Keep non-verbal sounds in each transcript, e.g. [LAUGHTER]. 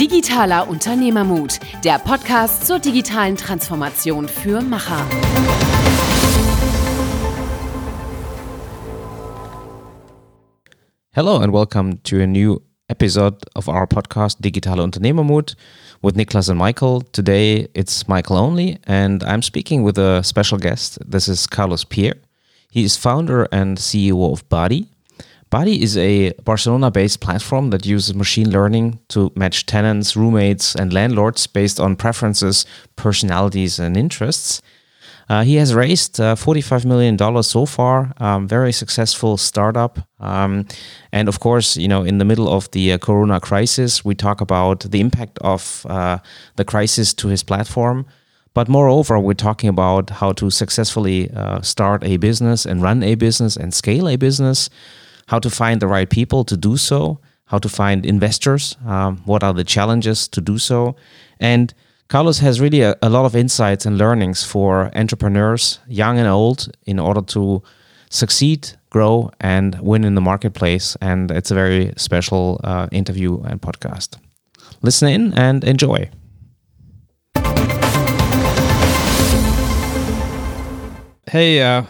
Digitaler Unternehmermut, der Podcast zur digitalen Transformation für Macher. Hello and welcome to a new episode of our podcast Digitale Unternehmermut with Niklas and Michael. Today it's Michael only and I'm speaking with a special guest. This is Carlos Pierre. He is founder and CEO of Body, Badi is a Barcelona based platform that uses machine learning to match tenants, roommates, and landlords based on preferences, personalities, and interests. Uh, he has raised uh, $45 million so far, um, very successful startup. Um, and of course, you know, in the middle of the uh, Corona crisis, we talk about the impact of uh, the crisis to his platform. But moreover, we're talking about how to successfully uh, start a business and run a business and scale a business how to find the right people to do so, how to find investors, um, what are the challenges to do so. And Carlos has really a, a, lot of insights and learnings for entrepreneurs, young and old, in order to succeed, grow, and win in the marketplace. And it's a very special uh, interview and podcast. Listen in and enjoy. Hey, uh,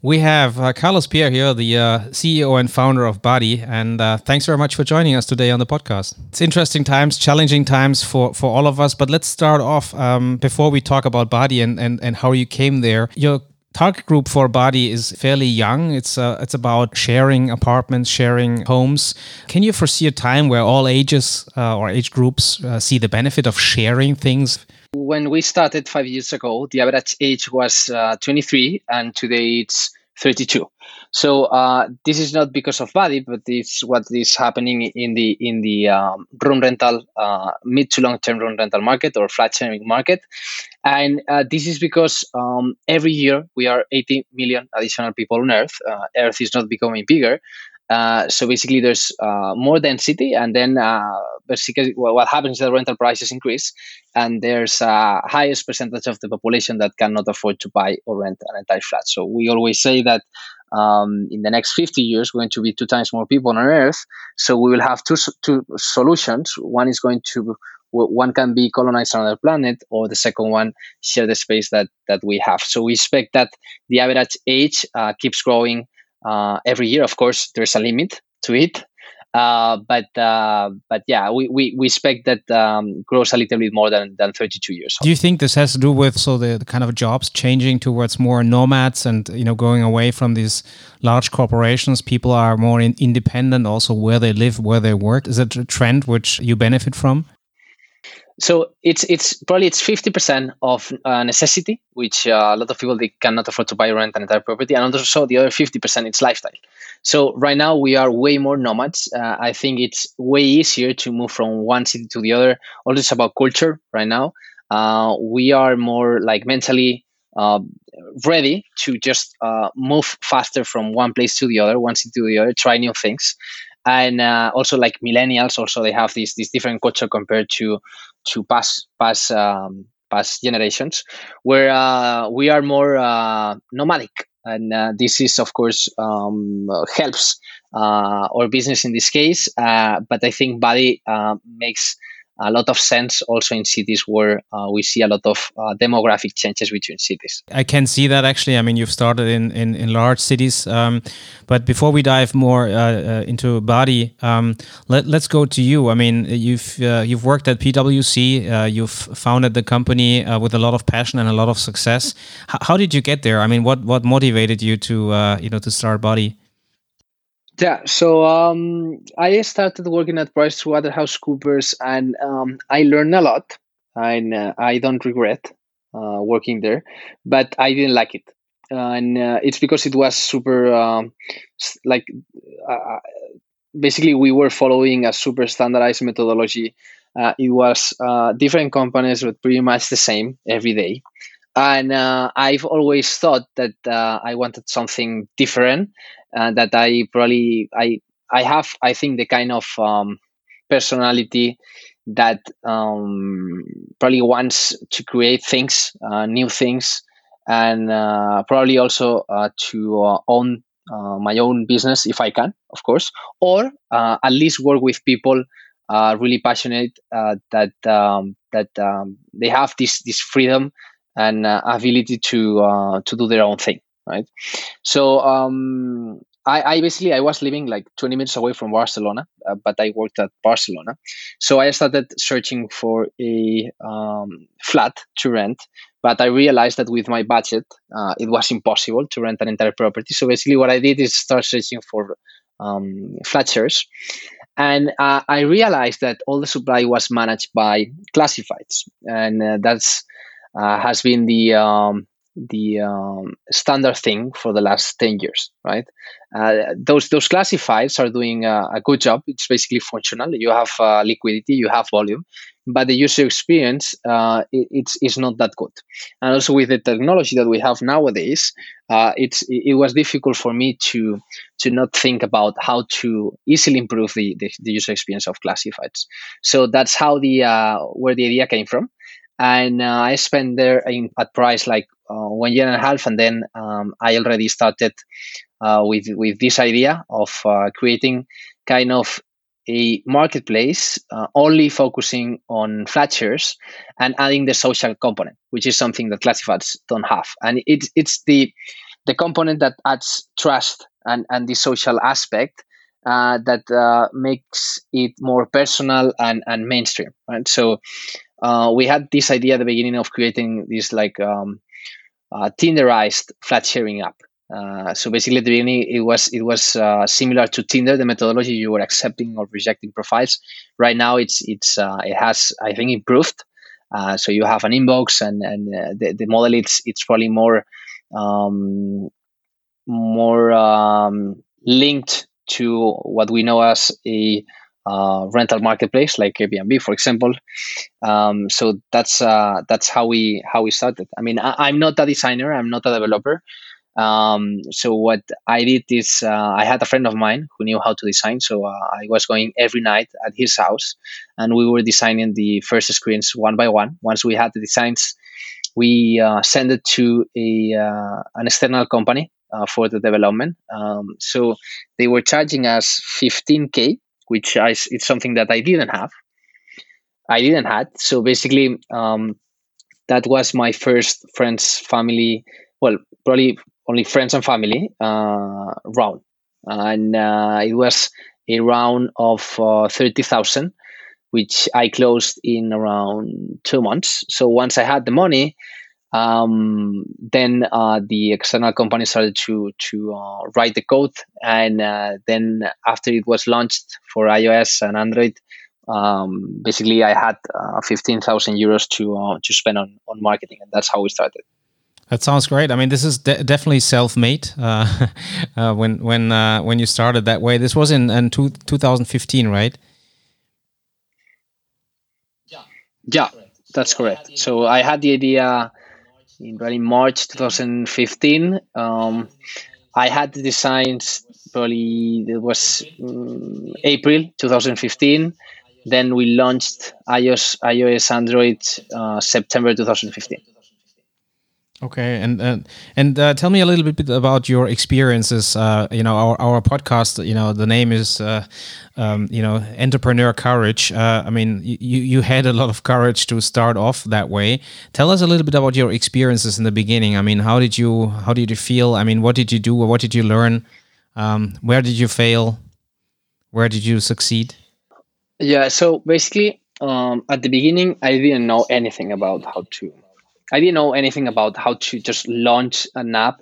we have uh, Carlos Pierre here, the uh, CEO and founder of Badi, and uh, thanks very much for joining us today on the podcast. It's interesting times, challenging times for, for all of us, but let's start off um, before we talk about Badi and, and, and how you came there. Your target group for Badi is fairly young. It's uh, it's about sharing apartments, sharing homes. Can you foresee a time where all ages uh, or age groups uh, see the benefit of sharing things? When we started five years ago, the average age was uh, 23, and today it's 32. So uh, this is not because of Badi, but it's what is happening in the in the um, room rental, uh, mid to long term room rental market or flat sharing market, and uh, this is because um, every year we are 80 million additional people on Earth. Uh, Earth is not becoming bigger, uh, so basically, there's uh, more density, and then uh, basically what happens is the rental prices increase, and there's a highest percentage of the population that cannot afford to buy or rent an entire flat. So we always say that um, in the next 50 years, we're going to be two times more people on Earth. So we will have two two solutions. One is going to one can be colonized on another planet, or the second one share the space that that we have. So we expect that the average age uh, keeps growing uh, every year. Of course, there's a limit to it. Uh, but uh, but yeah, we, we, we expect that um, grows a little bit more than, than 32 years. Do you think this has to do with so the, the, kind of jobs changing towards more nomads and you know going away from these large corporations? People are more in, independent, also where they live, where they work. Is it a trend which you benefit from? So it's it's probably it's fifty percent of uh, necessity, which uh, a lot of people they cannot afford to buy rent an entire property, and also the other fifty percent it's lifestyle. So right now we are way more nomads. Uh, I think it's way easier to move from one city to the other. All this about culture right now. Uh, we are more like mentally uh, ready to just uh, move faster from one place to the other, one city to the other, try new things and uh, also like millennials also they have this this different culture compared to to past past um, past generations where uh, we are more uh, nomadic. And uh, this is of course um, helps uh, our business in this case uh, but i think Badi makes a lot of sense also in cities where uh, we see a lot of uh, demographic changes between cities. I can see that actually. I mean, you've started in, in, in large cities. Um, but before we dive more uh, uh into Badi, um, let, let's go to you. I mean, you've, uh, you've worked at PwC, uh, you've founded the company with a lot of passion and a lot of success. H how did you get there? I mean, what, what motivated you to, you know, to start Badi? Yeah, so um, I started working at PricewaterhouseCoopers, and um, I learned a lot, and uh, I don't regret uh, working there, but I didn't like it, and uh, it's because it was super um, like uh, uh, basically we were following a super standardized methodology. Uh, it was different companies, but pretty much the same every day. And uh, I've always thought that uh, I wanted something different, uh, that I probably I I have I think the kind of um, personality that um, probably wants to create things, uh, new things, and uh, probably also uh, to uh, own uh, my own business if I can, of course, or at least work with people really passionate that um, that um, they have this this freedom and ability to to do their own thing, right? So um, I, I, basically I was living like 20 minutes away from Barcelona, uh, but I worked at Barcelona. So I started searching for a um, flat to rent, but I realized that with my budget, uh, it was impossible to rent an entire property. So basically, what I did is start searching for um, flat shares. And uh, I realized that all the supply was managed by classifieds, and uh, that's uh, has been the um, the um, standard thing for the last 10 years right? Uh, those those classifieds are doing a, a, good job. It's basically functional. You have uh, liquidity you have volume but the user experience uh, it, it's, it's not that good. And also with the technology that we have nowadays uh, it's it was difficult for me to to not think about how to easily improve the, the, the user experience of classifieds. So that's how the uh, where the idea came from and uh, I spent there in, at price like uh, one year and a half, and then um, I already started uh, with with this idea of uh, creating kind of a marketplace uh, only focusing on flat shares and adding the social component, which is something that classifieds don't have, and it's it's the the component that adds trust and and the social aspect uh, that makes it more personal and, and mainstream right? So uh, we had this idea at the beginning of creating this like um, uh, Tinderized flat sharing app. Uh, so basically, at the beginning, it was it was uh, similar to Tinder. The methodology you were accepting or rejecting profiles. Right now, it's it's uh, it has I think improved. Uh, so you have an inbox, and and uh, the, the model it's it's probably more um, more um, linked to what we know as a uh, rental marketplace like Airbnb, for example. Um, so that's uh, that's how we how we started. I mean, I, am not a designer. I'm not a developer. Um, so what I did is uh, I had a friend of mine who knew how to design. So uh, I was going every night at his house, and we were designing the first screens one by one. Once we had the designs, we uh, sent it to a uh, an external company for the development. Um, so they were charging us 15k which I, it's something that I didn't have. I didn't had. So basically, um, that was my first friends, family, well, probably only friends and family uh, round. And uh, it was a round of uh, 30,000, which I closed in around two months. So once I had the money, um, then uh, the external company started to to uh, write the code, and uh, then after it was launched for iOS and Android, um, basically I had uh, fifteen thousand euros to uh, to spend on on marketing, and that's how we started. That sounds great. I mean, this is de definitely self-made. Uh, [LAUGHS] when when when you started that way, this was in in two, 2015, right? Yeah. Yeah, that's correct. So I had the idea in probably March 2015. Um, I had the designs probably it was um, April 2015. Then we launched iOS, iOS, Android uh, September 2015. Okay, and uh, and uh, tell me a little bit about your experiences. Uh, you know, our our podcast. You know, the name is uh, um, you know entrepreneur courage. Uh, I mean, you you had a lot of courage to start off that way. Tell us a little bit about your experiences in the beginning. I mean, how did you how did you feel? I mean, what did you do? What did you learn? Um, where did you fail? Where did you succeed? Yeah. So basically, um, at the beginning, I didn't know anything about how to I didn't know anything about how to just launch an app.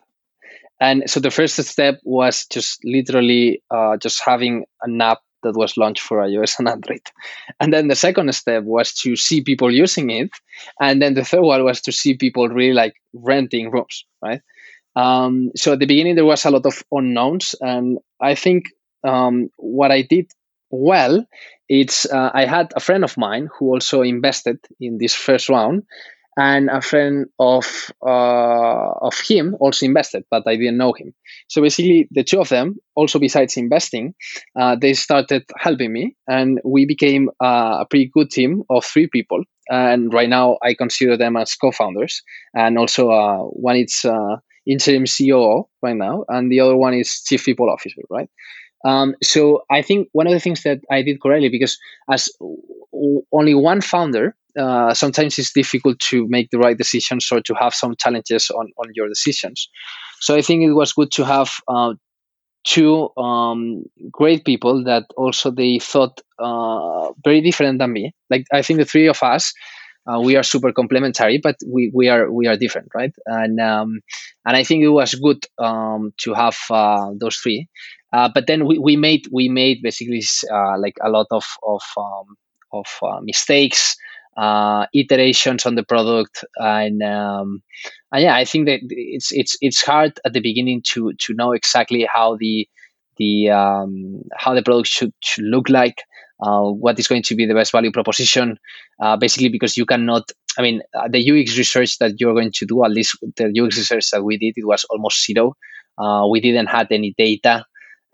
And so the first step was just literally uh, just having an app that was launched for iOS and Android. [LAUGHS] And then the second step was to see people using it. And then the third one was to see people really like renting rooms, right? Um, so at the beginning, there was a lot of unknowns. And I think um, what I did well, it's uh, I had a friend of mine who also invested in this first round and a friend of uh, of him also invested, but I didn't know him. So basically, the two of them, also besides investing, uh, they started helping me, and we became uh, a pretty good team of three people. And right now, I consider them as co-founders, and also uh, one is uh, interim COO right now, and the other one is chief people officer, right? Um, so I think one of the things that I did correctly because as only one founder, uh, sometimes it's difficult to make the right decisions or to have some challenges on, on your decisions. So I think it was good to have uh, two um, great people that also they thought uh, very different than me. Like I think the three of us, uh, we are super complementary, but we, we are we are different, right? And um, and I think it was good um, to have uh, those three. Uh, but then we, we made we made basically uh, like a lot of of um, of mistakes uh, iterations on the product. And, um, and yeah i think that it's it's it's hard at the beginning to to know exactly how the the um, how the product should, should look like uh, what is going to be the best value proposition uh, basically because you cannot i mean uh, the ux research that you're going to do at least the ux research that we did it was almost zero. Uh, we didn't have any data.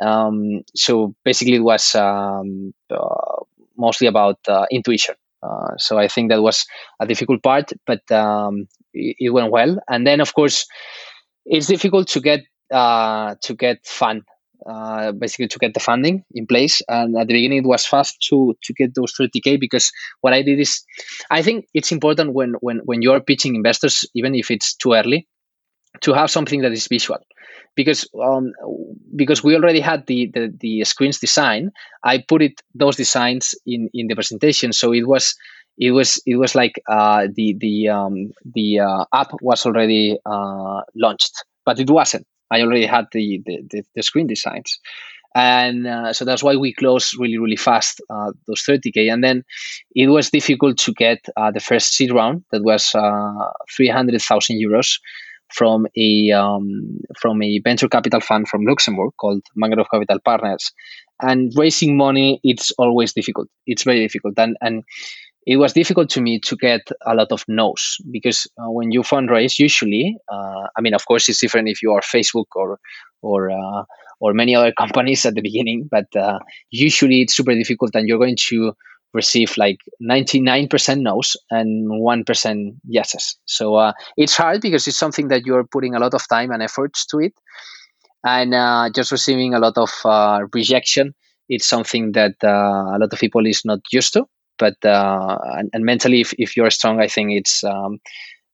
Um, so basically it was um, uh, mostly about intuition uh, so I think that was a difficult part, but um, it, it, went well. And then, of course, it's difficult to get uh, to get fund, uh, basically to get the funding in place. And at the beginning, it was fast to to get those 30k because what I did is, I think it's important when when when you're pitching investors, even if it's too early, to have something that is visual because um, because we already had the, the, the screens design i put it those designs in in the presentation. So it was it was it was like uh, the the um, the uh, app was already uh, launched but it wasn't. I already had the the, the, the screen designs. And uh, so that's why we closed really really fast uh, those 30k and then it was difficult to get uh, the first seed round that was 300000 euros from a um, from a venture capital fund from Luxembourg called Mangrove Capital Partners. And raising money, it's always difficult. It's very difficult, and and it was difficult to me to get a lot of no's because uh, when you fundraise, usually, uh, I mean, of course, it's different if you are Facebook or or uh, or many other [LAUGHS] companies at the beginning, but uh, usually it's super difficult, and you're going to receive like 99% no's and 1% yeses. So uh, it's hard because it's something that you're putting a lot of time and efforts to it. And uh, just receiving a lot of uh, rejection, it's something that uh, a lot of people is not used to. But uh, and, and, mentally, if, if you're strong, I think it's um,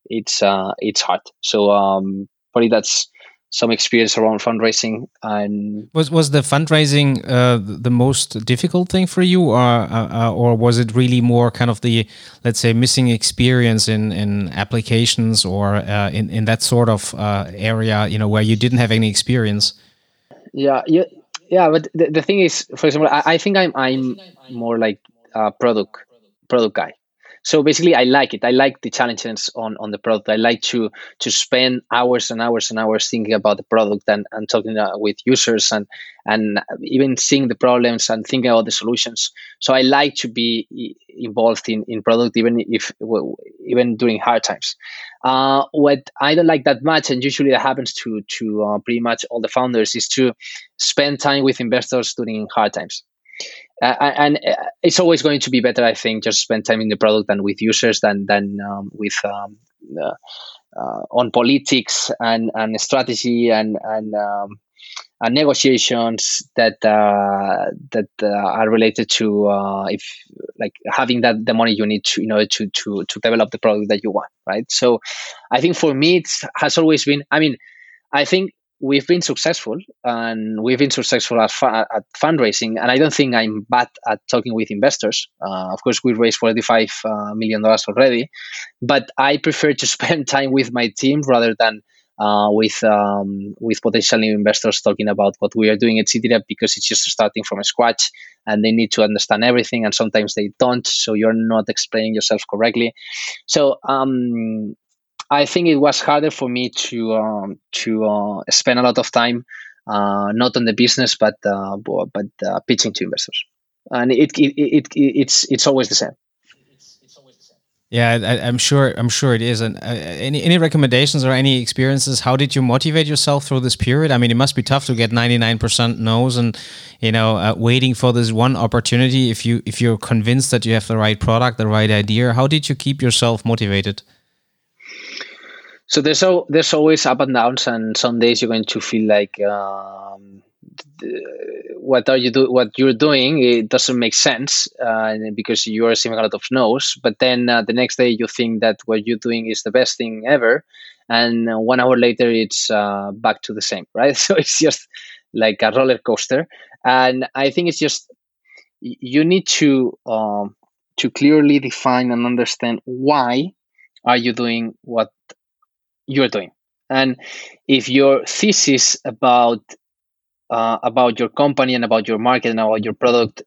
it's uh, it's hard. So um, probably that's some experience around fundraising and was was the fundraising uh, the most difficult thing for you or uh, uh, or was it really more kind of the let's say missing experience in in applications or uh, in in that sort of uh, area you know where you didn't have any experience? Yeah yeah yeah but the, the thing is for example I, I think i'm i'm more like a product product guy so basically i like it. I like the challenges on on the product. I like to to spend hours and hours and hours thinking about the product and, and talking uh, with users and and even seeing the problems and thinking about the solutions. So i like to be involved in in product even if even during hard times. Uh, what i don't like that much and usually that happens to to uh, pretty much all the founders is to spend time with investors during hard times uh, and uh, it's always going to be better, I think, just spend time in the product and with users than than um, with um, uh, uh, on politics and, and strategy and and, um, and negotiations that uh, that uh, are related to if like having that the money you need to you know to to to develop the product that you want, right? So, I think for me it has always been. I mean, I think we've been successful and we've been successful at, at fundraising and i don't think i'm bad at talking with investors. Uh, of course we raised 45 uh, million dollars already but i prefer to [LAUGHS] spend time with my team rather than uh, with um, with potential new investors talking about what we are doing at CityDev because it's just starting from scratch and they need to understand everything and sometimes they don't so you're not explaining yourself correctly. So um, I think it was harder for me to um, to uh, spend a lot of time uh, not on the business but uh, but uh, pitching to investors, and it, it, it, it it's it's always the same. Yeah, I, am sure. I'm sure it is. And uh, any any recommendations or any experiences? How did you motivate yourself through this period? I mean, it must be tough to get 99% no's, and you know, uh, waiting for this one opportunity. If you if you're convinced that you have the right product, the right idea, how did you keep yourself motivated? So there's there's always up and downs and some days you're going to feel like um, what are you do what you're doing it doesn't make sense uh, because you are receiving a lot of no's but then uh, the next day you think that what you're doing is the best thing ever and one hour later it's uh, back to the same [LAUGHS] right? So it's just like a roller coaster and i think it's just you need to um, to clearly define and understand why are you doing what you're doing. And if your thesis about uh, about your company and about your market and about your product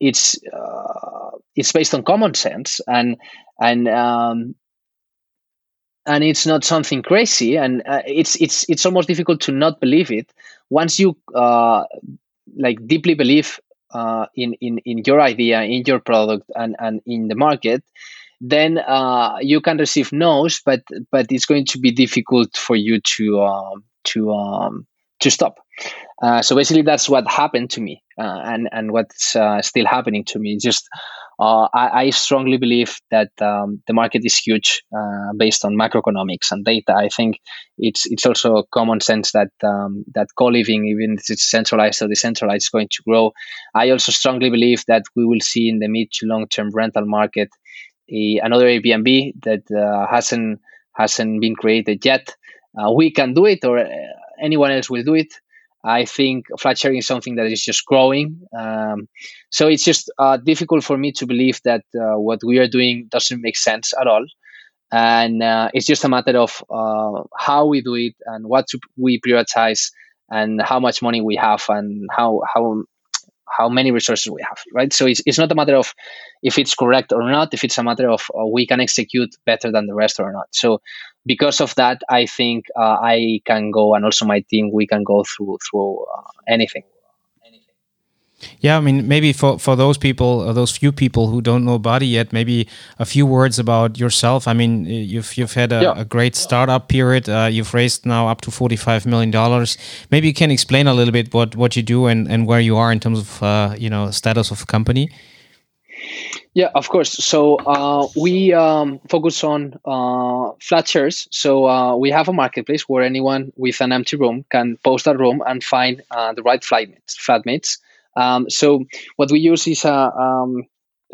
it's uh, it's based on common sense and and um, and it's not something crazy and uh, it's it's it's almost difficult to not believe it. Once you uh, like deeply believe uh, in in in your idea in your product and and in the market then uh, you can receive no's but but it's going to be difficult for you to um, to um, to stop uh, so basically that's what happened to me uh, and and what's uh, still happening to me just uh, I, I, strongly believe that um, the market is huge uh, based on macroeconomics and data. I think it's it's also common sense that um, that co-living, even if it's centralized or decentralized, is going to grow. I also strongly believe that we will see in the mid to long term rental market a, another Airbnb that uh, hasn't hasn't been created yet. Uh, we can do it, or uh, anyone else will do it. I think flat sharing is something that is just growing. Um, so it's just uh, difficult for me to believe that uh, what we are doing doesn't make sense at all. And uh, it's just a matter of how we do it and what we prioritize and how much money we have and how, how how many resources we have, right? So it's, it's not a matter of if it's correct or not, if it's a matter of uh, we can execute better than the rest or not. So because of that, I think uh, I can go and also my team, we can go through through uh, anything. Yeah, I mean, maybe for, for those people, uh, those few people who don't know Badi yet, maybe a few words about yourself. I mean, you've you've had a, yeah. a great startup period. Uh, you've raised now up to forty five million dollars. Maybe you can explain a little bit what, what you do and, and where you are in terms of uh, you know status of the company. Yeah, of course. So uh, we um, focus on uh, flat shares. So uh, we have a marketplace where anyone with an empty room can post a room and find uh, the right flatmates. flatmates. Um, so what we use is a, um,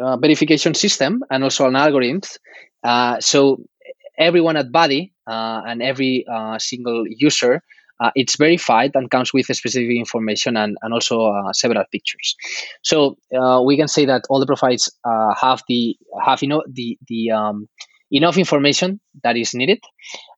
a verification system and also an algorithm. Uh, so everyone at Badi uh, and every uh, single user uh, it's verified and comes with specific information and, and also uh, several pictures. So uh, we can say that all the profiles have the have you know the the um, enough information that is needed,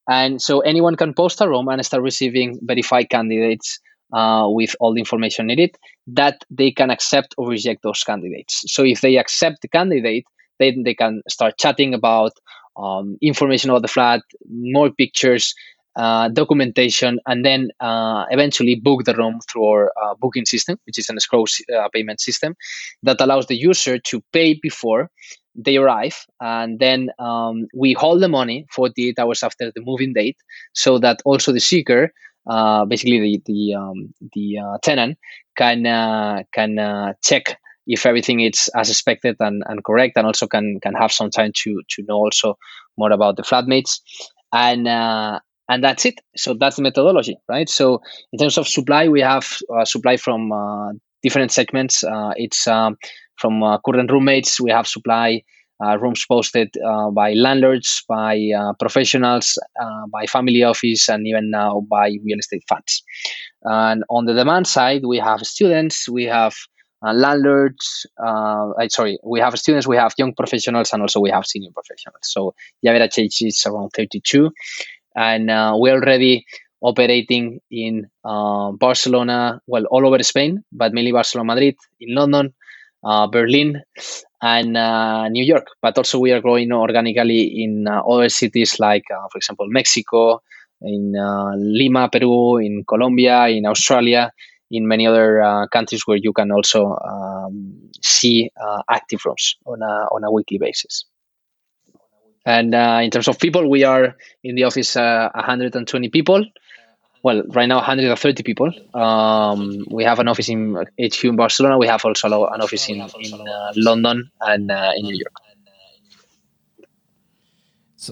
and so anyone can post a room and start receiving verified candidates uh, with all the information needed that they can accept or reject those candidates. So if they accept the candidate, then they can start chatting about um, information about the flat, more pictures, uh, documentation, and then uh, eventually book the room through our uh, booking system, which is an escrow uh, payment system that allows the user to pay before they arrive, and then um, we hold the money 48 hours after the moving date, so that also the seeker uh, basically the the um, the uh, tenant can uh, can uh, check if everything is as expected and, and correct, and also can can have some time to to know also more about the flatmates, and uh, and that's it. So that's the methodology, right? So in terms of supply, we have uh, supply from different segments. it's um, from current roommates. We have supply rooms posted uh, by landlords, by uh, professionals, by family office, and even now by real estate funds. And on the demand side, we have students, we have uh, landlords. Uh, sorry, we have students, we have young professionals, and also we have senior professionals. So the average age is around 32, and uh, we're already operating in Barcelona, well, all over Spain, but mainly Barcelona, Madrid, in London, Berlin, and uh, New York. But also we are growing organically in uh, other cities like, uh, for example, Mexico, in uh, Lima, Peru, in Colombia, in Australia, in many other uh, countries where you can also um, see uh, active rooms on a, on a weekly basis. And in terms of people, we are in the office 120 people well, right now 130 people. Um, we have an office in HQ in Barcelona. We have also an office in, in uh, London and uh, in New York.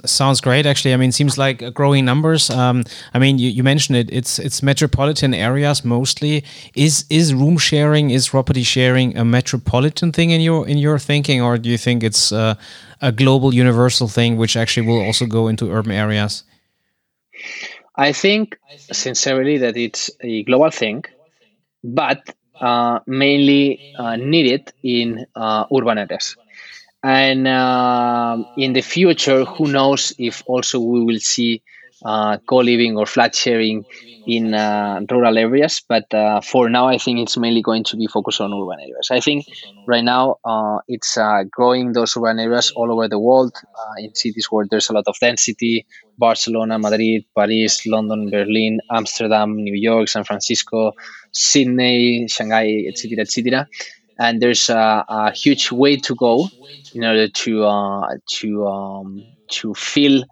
Sounds great, actually. I mean, it seems like growing numbers. Um, I mean, you, you, mentioned it. It's it's metropolitan areas mostly. Is is room sharing, is property sharing a metropolitan thing in your in your thinking, or do you think it's uh, a global, universal thing, which actually will also go into urban areas? I think sincerely that it's a global thing, but uh, mainly uh, needed in uh, urban areas. And uh, in the future, who knows if also we will see uh, co-living or flat sharing in uh, rural areas. But uh, for now, I think it's mainly going to be focused on urban areas. I think right now uh, it's uh, growing those urban areas all over the world uh, in cities where there's a lot of density: Barcelona, Madrid, Paris, London, Berlin, Amsterdam, New York, San Francisco, Sydney, Shanghai, etc., etc and there's a, a, huge way to go in order to uh, to um, to fill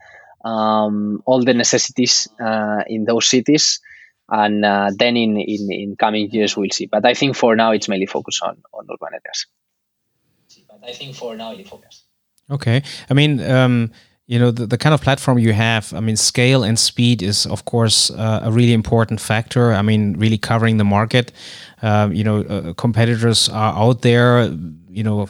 um, all the necessities uh, in those cities. And uh, then in, in, in coming years we'll see. But i think for now it's mainly focused on, on urban areas. But i think for now it's focused. Okay. I mean um, you know the, the kind of platform you have i mean scale and speed is of course uh, a really important factor. I mean really covering the market. Uh, you know uh, competitors are out there you know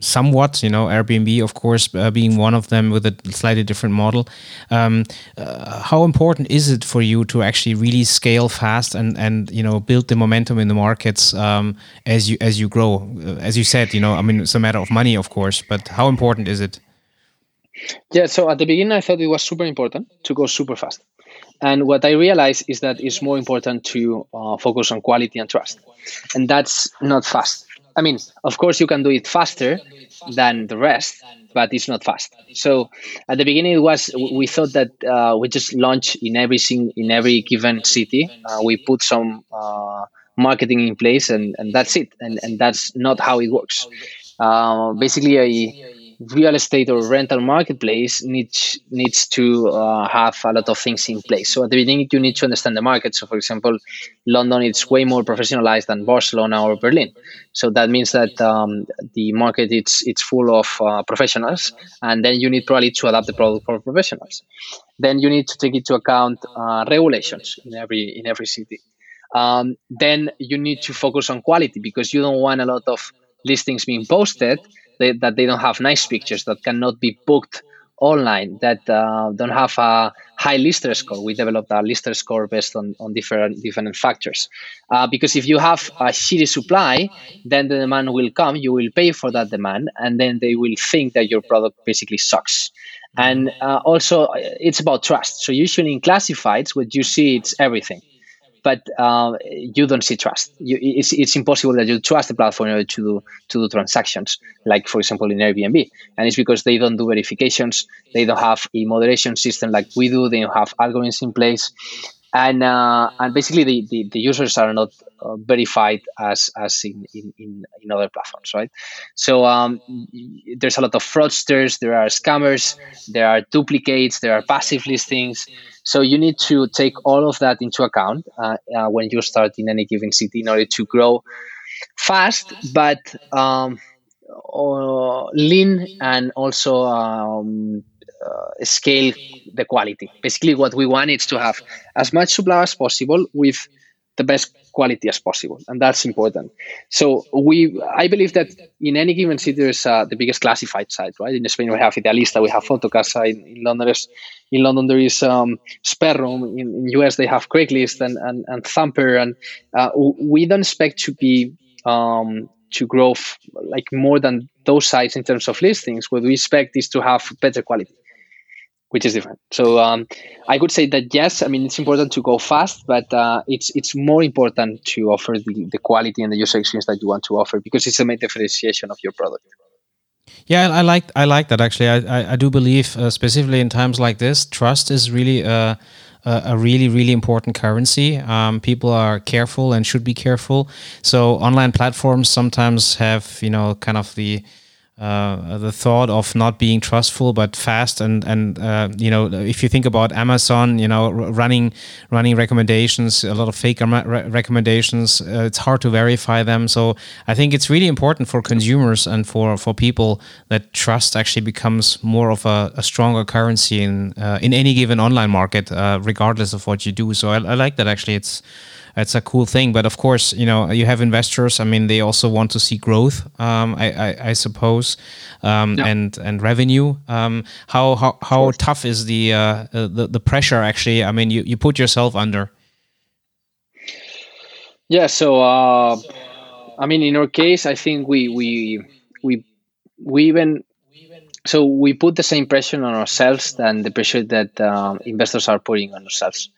somewhat you know airbnb of course uh, being one of them with a slightly different model um, uh, how important is it for you to actually really scale fast and and you know build the momentum in the markets um, as you as you grow uh, as you said you know i mean it's a matter of money of course but how important is it yeah, so at the beginning, I thought it was super important to go super fast. And what I realized is that it's more important to uh, focus on quality and trust. And that's not fast. I mean, of course, you can do it faster than the rest, but it's not fast. So at the beginning, it was we thought that uh, we just launch in every in every given city. Uh, we put some uh, marketing in place, and, and that's it. And and that's not how it works. Uh, basically, I real estate or rental marketplace needs needs to uh, have a lot of things in place. So at the beginning, you need to understand the market. So for example, London is way more professionalized than Barcelona or Berlin. So that means that um, the market it's it's full of uh, professionals, and then you need probably to adapt the product for professionals. Then you need to take into account uh, regulations in every in every city. Um, then you need to focus on quality because you don't want a lot of listings being posted they, that they don't have nice pictures that cannot be booked online that uh, don't have a high lister score. We developed a lister score based on, on different different factors. Uh, because if you have a shitty supply, then the demand will come. You will pay for that demand, and then they will think that your product basically sucks. And uh, also, it's about trust. So usually in classifieds, what you see, it's everything but uh, you don't see trust. You, it's, it's impossible that you trust the platform in order to do, to do transactions, like for example in Airbnb. And it's because they don't do verifications, they don't have a moderation system like we do, they don't have algorithms in place, and uh, and basically the, the, the, users are not verified as as in, in, in, in, other platforms, right? So um, there's a lot of fraudsters, there are scammers, there are duplicates, there are passive listings. So you need to take all of that into account uh, uh, when you start in any given city in order to grow fast, but um, uh, lean and also um, uh, scale the quality. Basically, what we want is to have as much supply as possible with the best quality as possible, and that's important. So we, I believe that in any given city there's uh, the biggest classified site, right? In Spain we have Idealista, we have Fotocasa. In, in London, there's, in London there is um, SpareRoom. In, in US they have Craigslist and and, and Zumper, and uh, we don't expect to be um, to grow f- like more than those sites in terms of listings. What we expect is to have better quality which is different. So um, I could say that yes, I mean it's important to go fast, but uh, it's it's more important to offer the, the quality and the user experience that you want to offer because it's a main differentiation of your product. Yeah, I like I like that actually. I I, I do believe uh, specifically in times like this, trust is really uh, a, a really really important currency. Um, people are careful and should be careful. So online platforms sometimes have you know kind of the uh, the thought of not being trustful but fast and and uh, you know if you think about Amazon you know running running recommendations a lot of fake re recommendations uh, it's hard to verify them. So I think it's really important for consumers and for for people that trust actually becomes more of a, a stronger currency in uh, in any given online market uh, regardless of what you do. So I, I like that actually. It's that's a cool thing. But of course, you know, you have investors. I mean, they also want to see growth. Um, I, I, I, suppose, um, yeah. and and revenue. Um, how how how tough is the, uh, uh, the the pressure? Actually, I mean, you you put yourself under. Yeah. So, uh, I mean, in our case, I think we we we we even so we put the same pressure on ourselves than the pressure that um, investors are putting on ourselves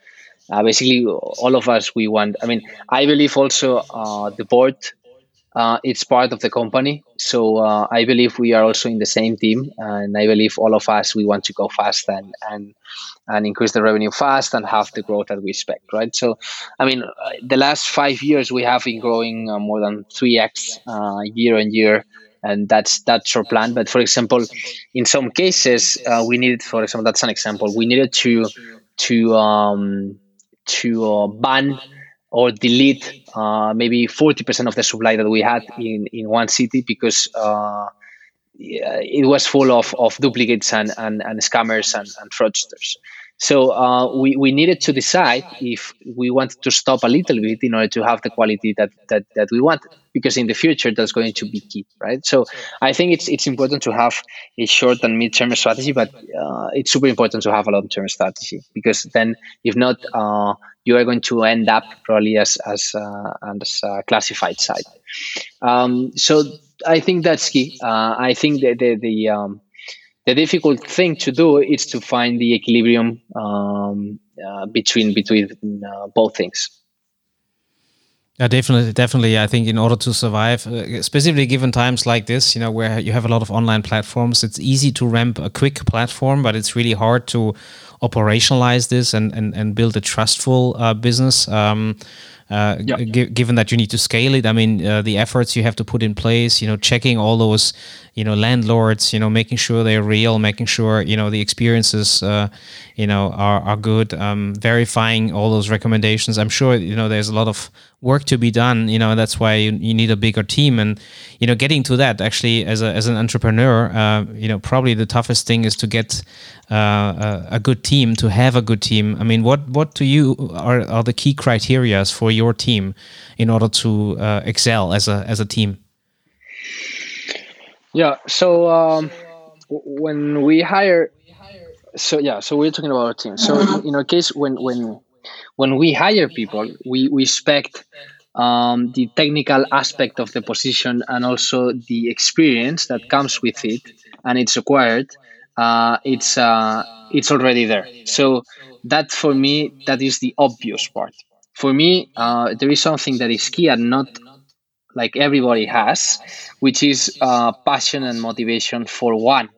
uh, basically all of us we want i mean i believe also uh, the board uh, it's part of the company. So uh, i believe we are also in the same team and i believe all of us we want to go fast and and and increase the revenue fast and have the growth that we expect right? So i mean the last five years we have been growing uh, more than 3x uh, year on year and that's that's our plan. But for example in some cases we needed for example that's an example we needed to to um, to uh, ban or delete uh, maybe 40% of the supply that we had in, in one city because uh, it was full of, of duplicates and, and, and scammers and, and fraudsters. So uh, we, we needed to decide if we wanted to stop a little bit in order to have the quality that, that, that we want, because in the future that's going to be key, right? So I think it's it's important to have a short and mid-term strategy, but uh, it's super important to have a long-term strategy because then, if not, uh, you are going to end up probably as as, uh, as a classified site. Um, so I think that's key. Uh, I think that the, the um, the difficult thing to do is to find the equilibrium um, uh, between between uh, both things. Yeah, definitely, definitely. I think in order to survive, uh, specifically given times like this, you know, where you have a lot of online platforms, it's easy to ramp a quick platform, but it's really hard to operationalize this and and, and build a trustful uh, business. Um, uh, given that you need to scale it, I mean, uh, the efforts you have to put in place, you know, checking all those, you know, landlords, you know, making sure they're real, making sure, you know, the experiences, uh, you know, are, are good, um, verifying all those recommendations. I'm sure, you know, there's a lot of work to be done, you know, that's why you, you need a bigger team. And, you know, getting to that actually as, a, as an entrepreneur, uh, you know, probably the toughest thing is to get uh, a, a, good team, to have a good team. I mean, what, what do you are, are the key criterias for your team in order to uh, excel as a, as a team? Yeah. So um, when we hire, so yeah, so we're talking about our team. So in our case, when when when we hire people, we we expect um, the technical aspect of the position and also the experience that comes with it, and it's acquired. Uh, it's uh, it's already there. So that for me, that is the obvious part. For me, uh, there is something that is key and not like everybody has, which is uh, passion and motivation for one,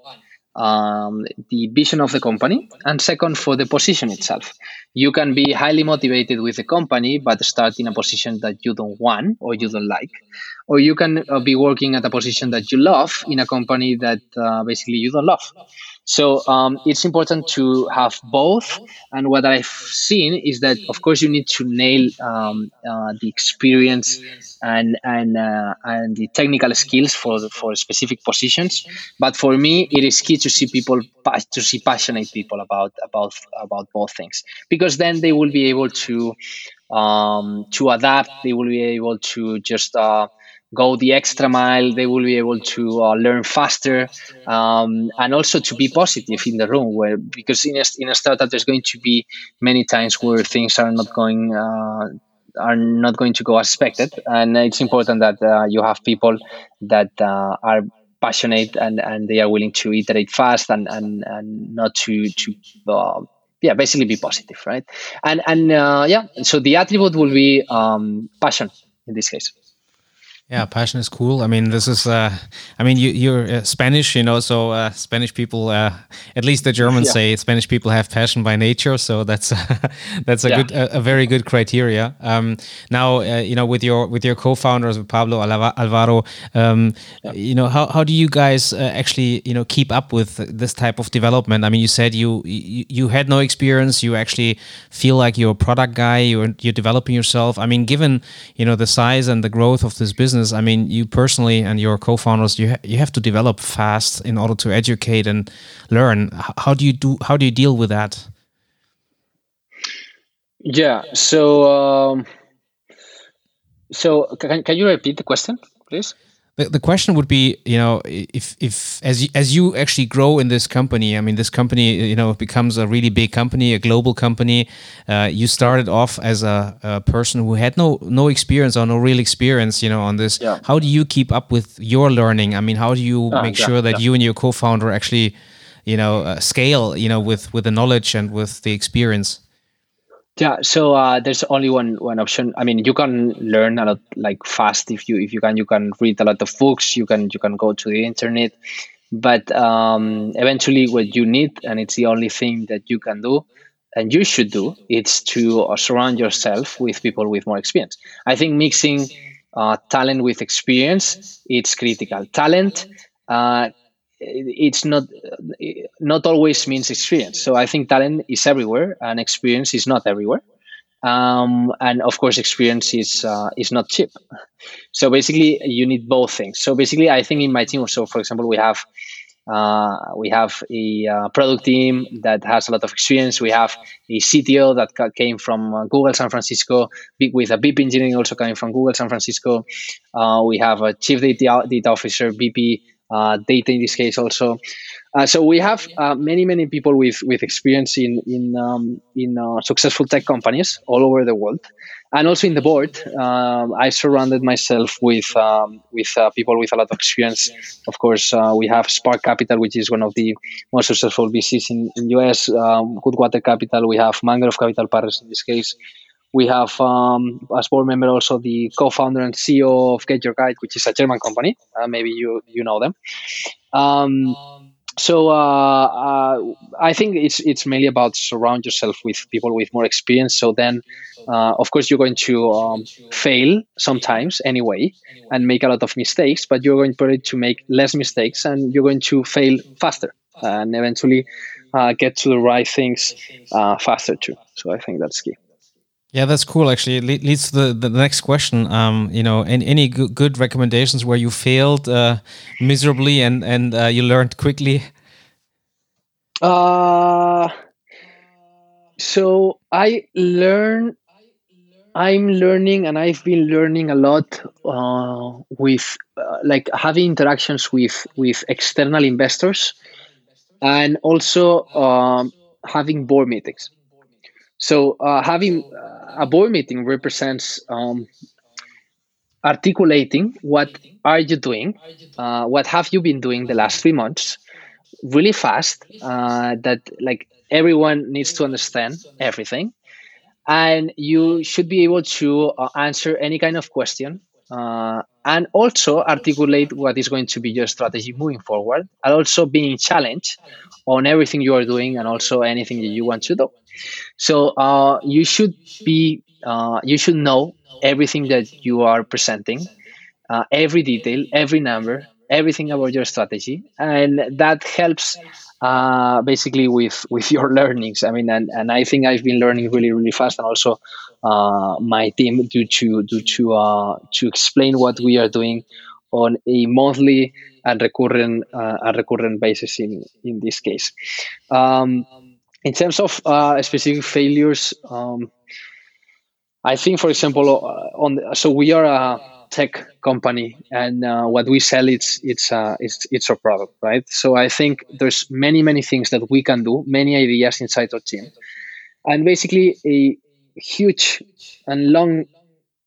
um, the vision of the company, and second, for the position itself. You can be highly motivated with the company, but start in a position that you don't want or you don't like. Or you can uh, be working at a position that you love in a company that uh, basically you don't love. So um, it's important to have both. And what I've seen is that, of course, you need to nail um, uh, the experience and and uh, and the technical skills for for specific positions. But for me, it is key to see people to see passionate people about about about both things because then they will be able to um, to adapt. They will be able to just uh, go the extra mile. They will be able to uh, learn faster um, and also to be positive in the room. Where because in a, in a startup, there's going to be many times where things are not going. Uh, are not going to go as expected, and it's important that uh, you have people that uh, are passionate and, and they are willing to iterate fast and, and, and not to to uh, yeah basically be positive right and and uh, yeah so the attribute will be um, passion in this case Yeah, passion is cool. I mean, this is, uh, I mean, you, you're uh, Spanish, you know, so uh, Spanish people, uh, at least the Germans yeah. say Spanish people have passion by nature. So that's [LAUGHS] that's a yeah. good, a, a, very good criteria. Um, now, uh, you know, with your with your co-founders, with Pablo Alvaro, um, yeah. you know, how, how do you guys uh, actually, you know, keep up with this type of development? I mean, you said you you, you had no experience. You actually feel like you're a product guy. You're you're developing yourself. I mean, given you know the size and the growth of this business business, I mean, you personally and your co-founders, you ha you have to develop fast in order to educate and learn. How do you do? How do you deal with that? Yeah. So, um, so can can you repeat the question, please? The, the question would be you know if if as you, as you actually grow in this company i mean this company you know becomes a really big company a global company uh, you started off as a, a, person who had no no experience or no real experience you know on this yeah. how do you keep up with your learning i mean how do you uh, make yeah, sure that yeah. you and your co-founder actually you know uh, scale you know with with the knowledge and with the experience yeah, so uh, there's only one one option. I mean, you can learn a lot like fast if you if you can. You can read a lot of books. You can you can go to the internet, but um, eventually, what you need, and it's the only thing that you can do, and you should do, it's to uh, surround yourself with people with more experience. I think mixing uh, talent with experience it's critical. Talent uh, it's not not always means experience. So I think talent is everywhere, and experience is not everywhere. Um, and of course, experience is uh, is not cheap. So basically, you need both things. So basically, I think in my team, so for example, we have uh, we have a uh, product team that has a lot of experience. We have a CTO that came from uh, Google San Francisco, with a VP engineering also coming from Google San Francisco. Uh, we have a chief data, data officer, uh, data in this case also. Uh, so we have uh, many many people with with experience in in um, in uh, successful tech companies all over the world, and also in the board. Um, I surrounded myself with um, with uh, people with a lot of experience. Of course, uh, we have Spark Capital, which is one of the most successful VCs in in US. Um, Goodwater Capital. We have Mangrove Capital Partners in this case. We have um, as board member also the co-founder and CEO of GetYourGuide, which is a German company. Uh, maybe you you know them. Um, so uh, uh, I think it's it's mainly about surround yourself with people with more experience. So then, uh, of course, you're going to um, fail sometimes anyway and make a lot of mistakes, but you're going probably to make less mistakes and you're going to fail faster and eventually uh, get to the right things uh, faster too. So I think that's key. Yeah, that's cool. Actually, it leads to the, the next question. Um, you know, any, any good recommendations where you failed uh, miserably and and uh, you learned quickly? Uh, so I learn. I'm learning, and I've been learning a lot uh, with uh, like having interactions with with external investors, and also um, having board meetings. So uh, having a board meeting represents um, articulating what are you doing, uh, what have you been doing the last three months, really fast. Uh, that like everyone needs to understand everything, and you should be able to uh, answer any kind of question. Uh, and also articulate what is going to be your strategy moving forward, and also being challenged on everything you are doing, and also anything that you want to do. So uh, you should be uh, you should know everything that you are presenting, uh, every detail, every number, everything about your strategy, and that helps uh, basically with [LAUGHS] with your learnings. I mean, and, and I think I've been learning really really fast, and also uh, my team due to due to uh, to explain what we are doing on a monthly and recurrent uh, recurrent basis in in this case. Um, in terms of uh, specific failures, um, I think, for example, uh, on so we are a tech company, and uh, what we sell it's it's uh, it's it's our product, right? So I think there's many many things that we can do, many ideas inside our team, and basically a huge and long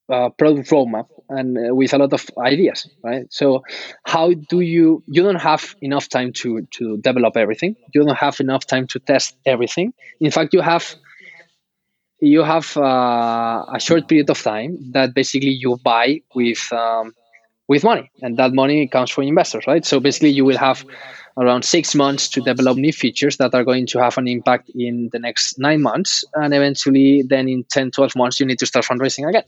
uh, product roadmap and uh, with a lot of ideas right so how do you you don't have enough time to to develop everything you don't have enough time to test everything in fact you have you have uh, a short period of time that basically you buy with um, with money, and that money comes from investors, right? So basically, you will have around six months to develop new features that are going to have an impact in the next nine months, and eventually, then in 10, 12 months, you need to start fundraising again.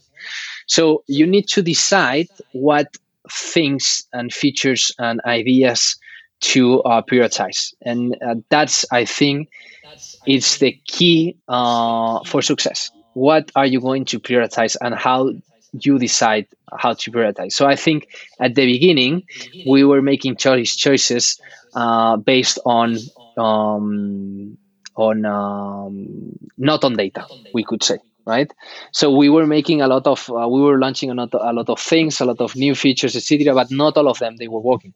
So you need to decide what things and features and ideas to uh, prioritize, and uh, that's I think it's the key uh, for success. What are you going to prioritize, and how you decide how to prioritize. So I think at the beginning we were making choice choices uh, based on um, on um, not on data, we could say right? So we were making a lot of, uh, we were launching a lot, a lot of things, a lot of new features, etc. But not all of them they were working.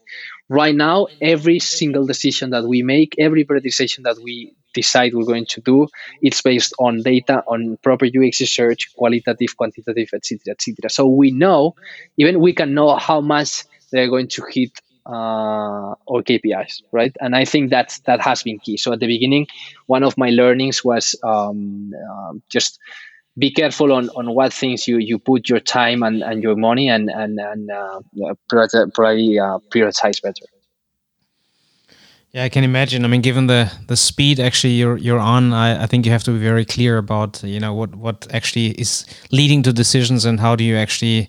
Right now, every single decision that we make, every prioritization that we decide we're going to do, it's based on data, on proper UX research, qualitative, quantitative, etc., etc. So we know, even we can know how much they're going to hit uh, or KPIs, right? And I think that that has been key. So at the beginning, one of my learnings was um, uh, just be careful on, on what things you, you put your time and, and your money and and, and uh, probably uh, prioritize better. Yeah, I can imagine. I mean, given the the speed actually you're you're on, I, I think you have to be very clear about you know what what actually is leading to decisions and how do you actually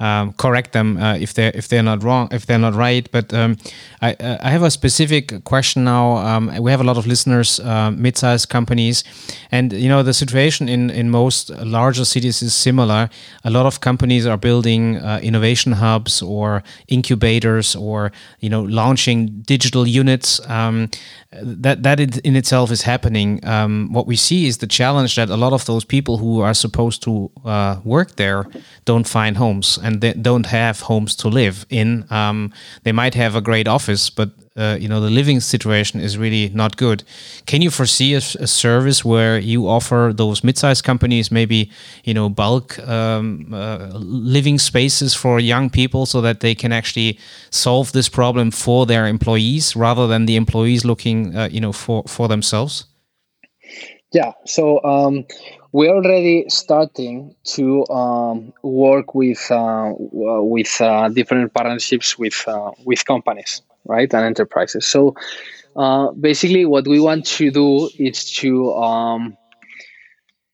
um, correct them uh, if they're if they're not wrong if they're not right. But um, I, uh, I have a specific question now. Um, we have a lot of listeners, uh, mid-sized companies, and you know the situation in in most larger cities is similar. A lot of companies are building uh, innovation hubs or incubators or you know launching digital units. Um, that that in itself is happening. Um, what we see is the challenge that a lot of those people who are supposed to uh, work there don't find homes and they don't have homes to live in. Um, they might have a great office, but uh, you know the living situation is really not good. Can you foresee a, a service where you offer those mid-sized companies maybe you know bulk um, uh, living spaces for young people so that they can actually solve this problem for their employees rather than the employees looking uh, you know for for themselves? Yeah. So um, we're already starting to um, work with uh, with uh, different partnerships with uh, with companies, right, and enterprises. So uh, basically, what we want to do is to um,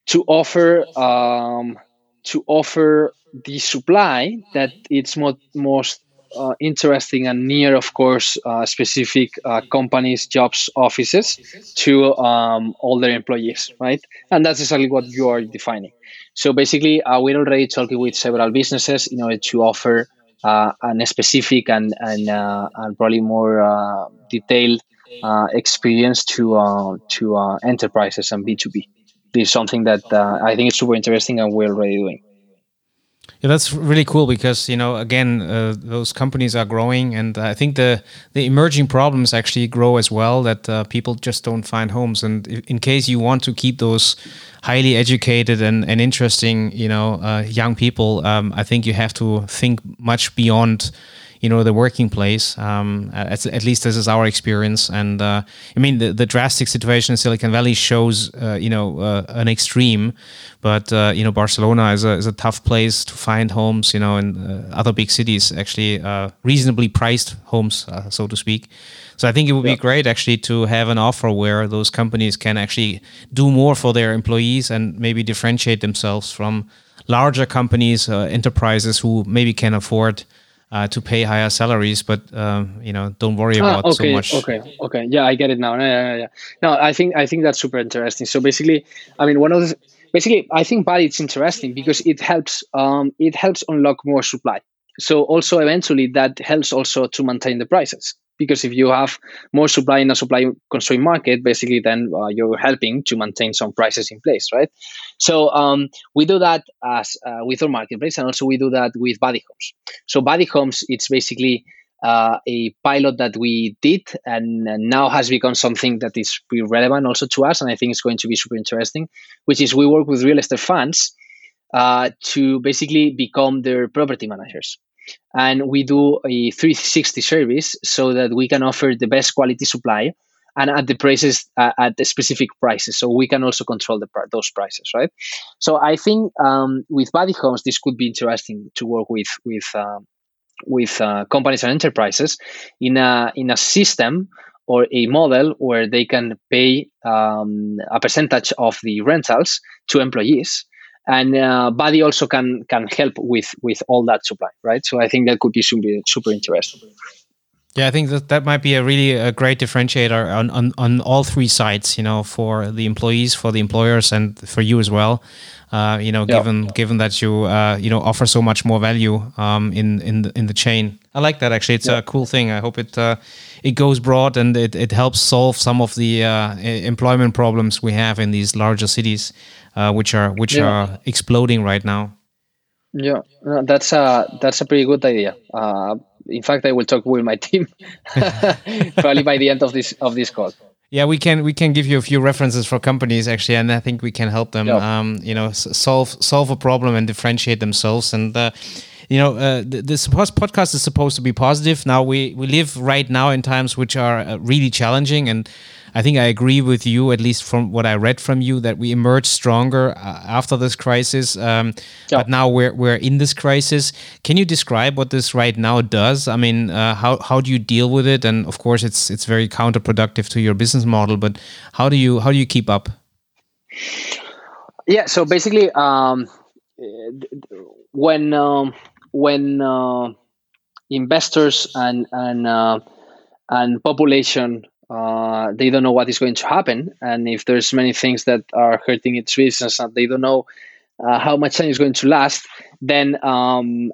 to offer um, to offer the supply that it's most most uh, interesting and near, of course, uh, specific uh, companies, jobs, offices to um, all their employees, right? And that's exactly what you are defining. So basically, uh, we're already talking with several businesses in order to offer uh, a specific and and, uh, and probably more detailed experience to to enterprises and B two B. This is something that I think is super interesting, and we're already doing. Yeah, that's really cool because you know again uh, those companies are growing, and I think the the emerging problems actually grow as well. That uh, people just don't find homes, and in case you want to keep those highly educated and, and interesting, you know, uh, young people, um, I think you have to think much beyond you know the working place. Um, at, at, least this is our experience, and uh, I mean the, the drastic situation in Silicon Valley shows uh, you know uh, an extreme, but uh, you know Barcelona is a is a tough place to find homes. You know, and uh, other big cities actually uh, reasonably priced homes, so to speak. So I think it would yeah. be great actually to have an offer where those companies can actually do more for their employees and maybe differentiate themselves from larger companies, enterprises who maybe can afford uh, to pay higher salaries, but um, you know, don't worry ah, about ah, okay, so much. Okay, okay, yeah, I get it now. Yeah, yeah, yeah. No, I think I think that's super interesting. So basically, I mean, one of the basically, I think, but it's interesting because it helps. Um, it helps unlock more supply. So also eventually that helps also to maintain the prices because if you have more supply in a supply constrained market basically then uh, you're helping to maintain some prices in place right? So um, we do that as uh, with our marketplace and also we do that with Badi homes. So Badi homes it's basically uh, a pilot that we did and, and, now has become something that is pretty relevant also to us and i think it's going to be super interesting which is we work with real estate funds uh, to basically become their property managers and we do a 360 service so that we can offer the best quality supply and at the prices uh, at the specific prices. So we can also control the those prices right? So i think um, with Badi homes this could be interesting to work with with um, with uh, companies and enterprises in a in a system or a model where they can pay um, a percentage of the rentals to employees and uh, Badi also can can help with with all that supply, right? So I think that could be super super interesting. Yeah, I think that that might be a really a great differentiator on, on, on all three sides, you know, for the employees, for the employers, and for you as well. Uh, you know, given given that you uh, you know offer so much more value um, in in the, in the chain. I like that actually. It's a cool thing. I hope it uh, it goes broad and it, it helps solve some of the uh, employment problems we have in these larger cities, uh, which are which yeah. are exploding right now. Yeah, no, that's a that's a pretty good idea. Uh, in fact, I will talk with my team [LAUGHS] probably by the end of this of this call. Yeah, we can we can give you a few references for companies actually, and I think we can help them, yeah. um, you know, solve solve a problem and differentiate themselves. And uh, you know, uh, this podcast is supposed to be positive. Now we we live right now in times which are uh, really challenging, and I think I agree with you, at least from what I read from you, that we emerge stronger uh, after this crisis. Um, yeah. But now we're we're in this crisis. Can you describe what this right now does? I mean, uh, how how do you deal with it? And of course, it's it's very counterproductive to your business model. But how do you how do you keep up? Yeah. So basically, um, when um, when uh, investors and and uh, and population uh, they don't know what is going to happen. And if there's many things that are hurting its business and they don't know uh, how much time is going to last then um,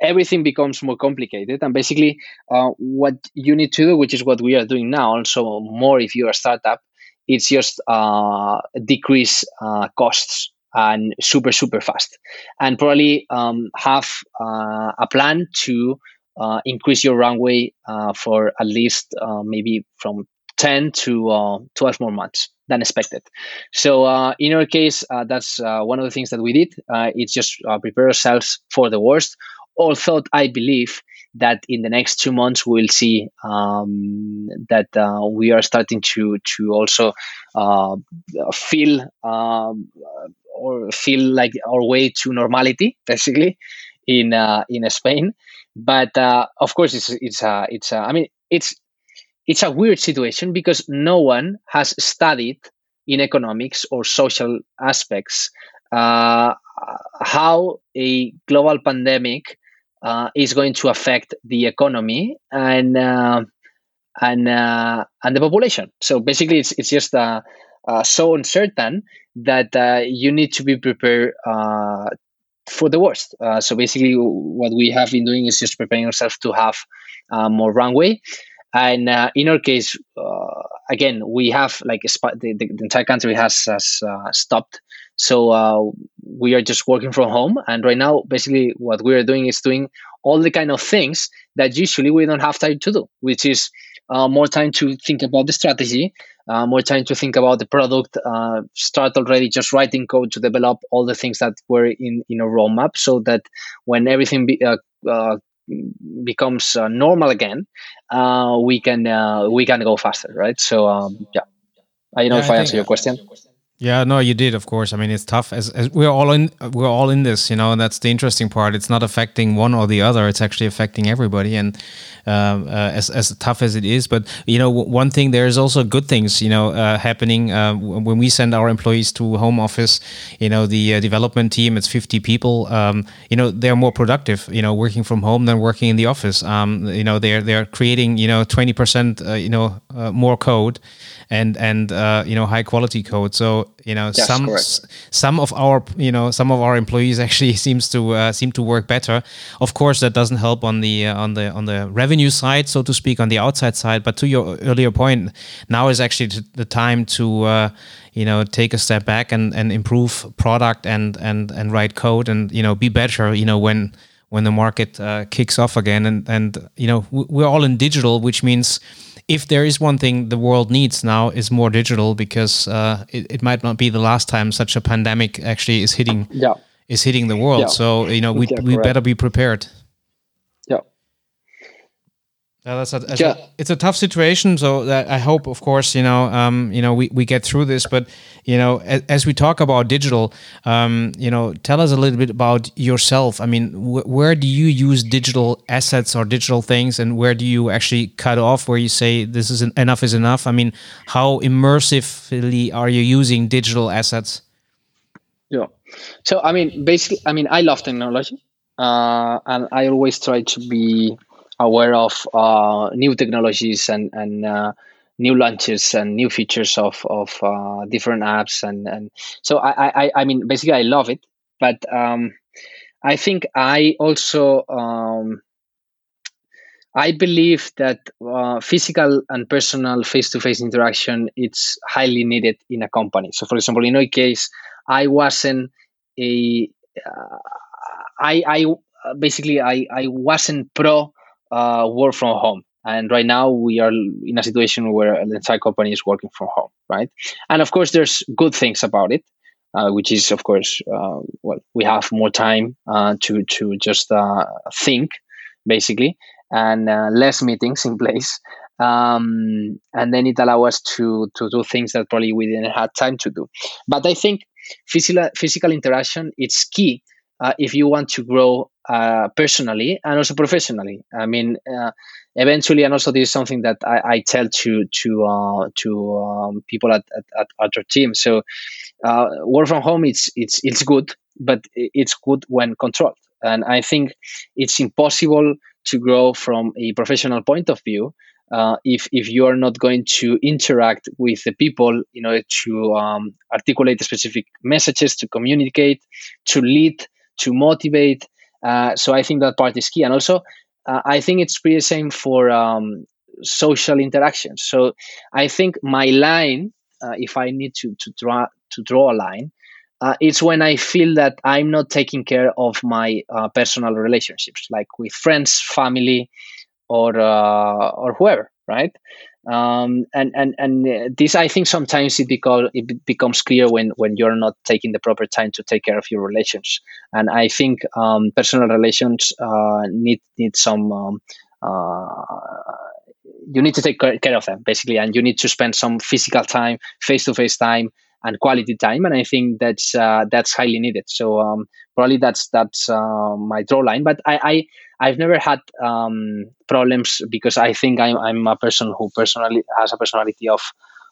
everything becomes more complicated. And basically uh, what you need to do which is what we are doing now also more if you're a startup it's just uh, decrease costs and super super fast and probably um, have uh, a plan to uh, increase your runway uh, for at least uh, maybe from 10 to uh, 12 more months than expected. So uh, in our case, uh, that's one of the things that we did. it's just prepare ourselves for the worst. Although I believe that in the next two months we'll see um, that we are starting to to also feel um, or feel like our way to normality, basically, in in Spain. But uh, of course, it's it's a it's a, I mean it's it's a weird situation because no one has studied in economics or social aspects uh, how a global pandemic uh, is going to affect the economy and uh, and uh, and the population. So basically, it's it's just uh, uh, so uncertain that you need to be prepared for the worst. Uh, so basically, what we have been doing is just preparing ourselves to have uh, more runway. And uh, in our case, uh, again, we have like sp- the, the, entire country has, has uh, stopped. So uh, we are just working from home. And right now, basically, what we are doing is doing all the kind of things that usually we don't have time to do, which is more time to think about the strategy, uh, more time to think about the product, uh, start already just writing code to develop all the things that were in, in a roadmap so that when everything be, uh, uh becomes uh, normal again, uh, we can we can go faster, right? So um, yeah, I don't know yeah, if I, I answer your question. Yeah, no, you did, of course. I mean, it's tough as, as we're all in we're all in this, you know, and that's the interesting part. It's not affecting one or the other; it's actually affecting everybody. And um, uh, as as tough as it is, but you know, one thing there is also good things, you know, uh, happening uh, when we send our employees to home office. You know, the uh, development team, it's fifty people. Um, you know, they're more productive, you know, working from home than working in the office. Um, you know, they're they're creating, you know, twenty percent, uh, you know, more code and and uh, you know high quality code. So you know yes, some correct. some of our you know some of our employees [LAUGHS] actually seems to uh, seem to work better. Of course, that doesn't help on the uh, on the on the revenue side, so to speak, on the outside side. But to your earlier point, now is actually the time to uh, you know take a step back and and improve product and and and write code and you know be better. You know when when the market uh, kicks off again and and you know we're all in digital, which means if there is one thing the world needs now is more digital because uh, it, it might not be the last time such a pandemic actually is hitting yeah. is hitting the world. Yeah. So you know we we better be prepared. Yeah. That's a, yeah. A, it's a tough situation. So I hope, of course, you know, um, you know, we, we get through this. But you know, as, as we talk about digital, um, you know, tell us a little bit about yourself. I mean, wh where do you use digital assets or digital things, and where do you actually cut off? Where you say this is enough is enough. I mean, how immersively are you using digital assets? Yeah. So I mean, basically, I mean, I love technology, uh, and I always try to be aware of uh, new technologies and and uh, new launches and new features of of uh, different apps and and so I, I I mean basically I love it, but um, I think I also um, I believe that uh, physical and personal face-to-face interaction it's highly needed in a company. So, for example, in my case, I wasn't a uh, I I basically I I wasn't pro uh, work from home. And right now we are in a situation where the entire company is working from home, right? And of course, there's good things about it, uh, which is of course, uh, well, we have more time uh, to to just uh, think, basically, and uh, less meetings in place. Um, and then it allows us to to do things that probably we didn't have time to do. But I think physical physical interaction it's key uh, if you want to grow uh, personally and also professionally. I mean, uh, eventually, and also this is something that I, I tell to to uh, to um, people at, at, at our team. So, uh, work from home it's it's it's good, but it's good when controlled. And I think it's impossible to grow from a professional point of view uh, if if you are not going to interact with the people in order to um, articulate specific messages, to communicate, to lead to motivate. Uh, so I think that part is key. And also, uh, I think it's pretty the same for um, social interactions. So I think my line, uh, if I need to, to draw to draw a line, uh, it's when I feel that I'm not taking care of my uh, personal relationships, like with friends, family, or uh, or whoever, right? Um, and and and this I think sometimes it become it becomes clear when when you're not taking the proper time to take care of your relations, and I think um, personal relations uh, need need some. Um, uh, you need to take care of them basically, and you need to spend some physical time, face to face time, and quality time and i think that's uh, that's highly needed. So um, probably that's that's uh, my draw line. But i, I i've never had um, problems because i think I'm, I'm a person who personally has a personality of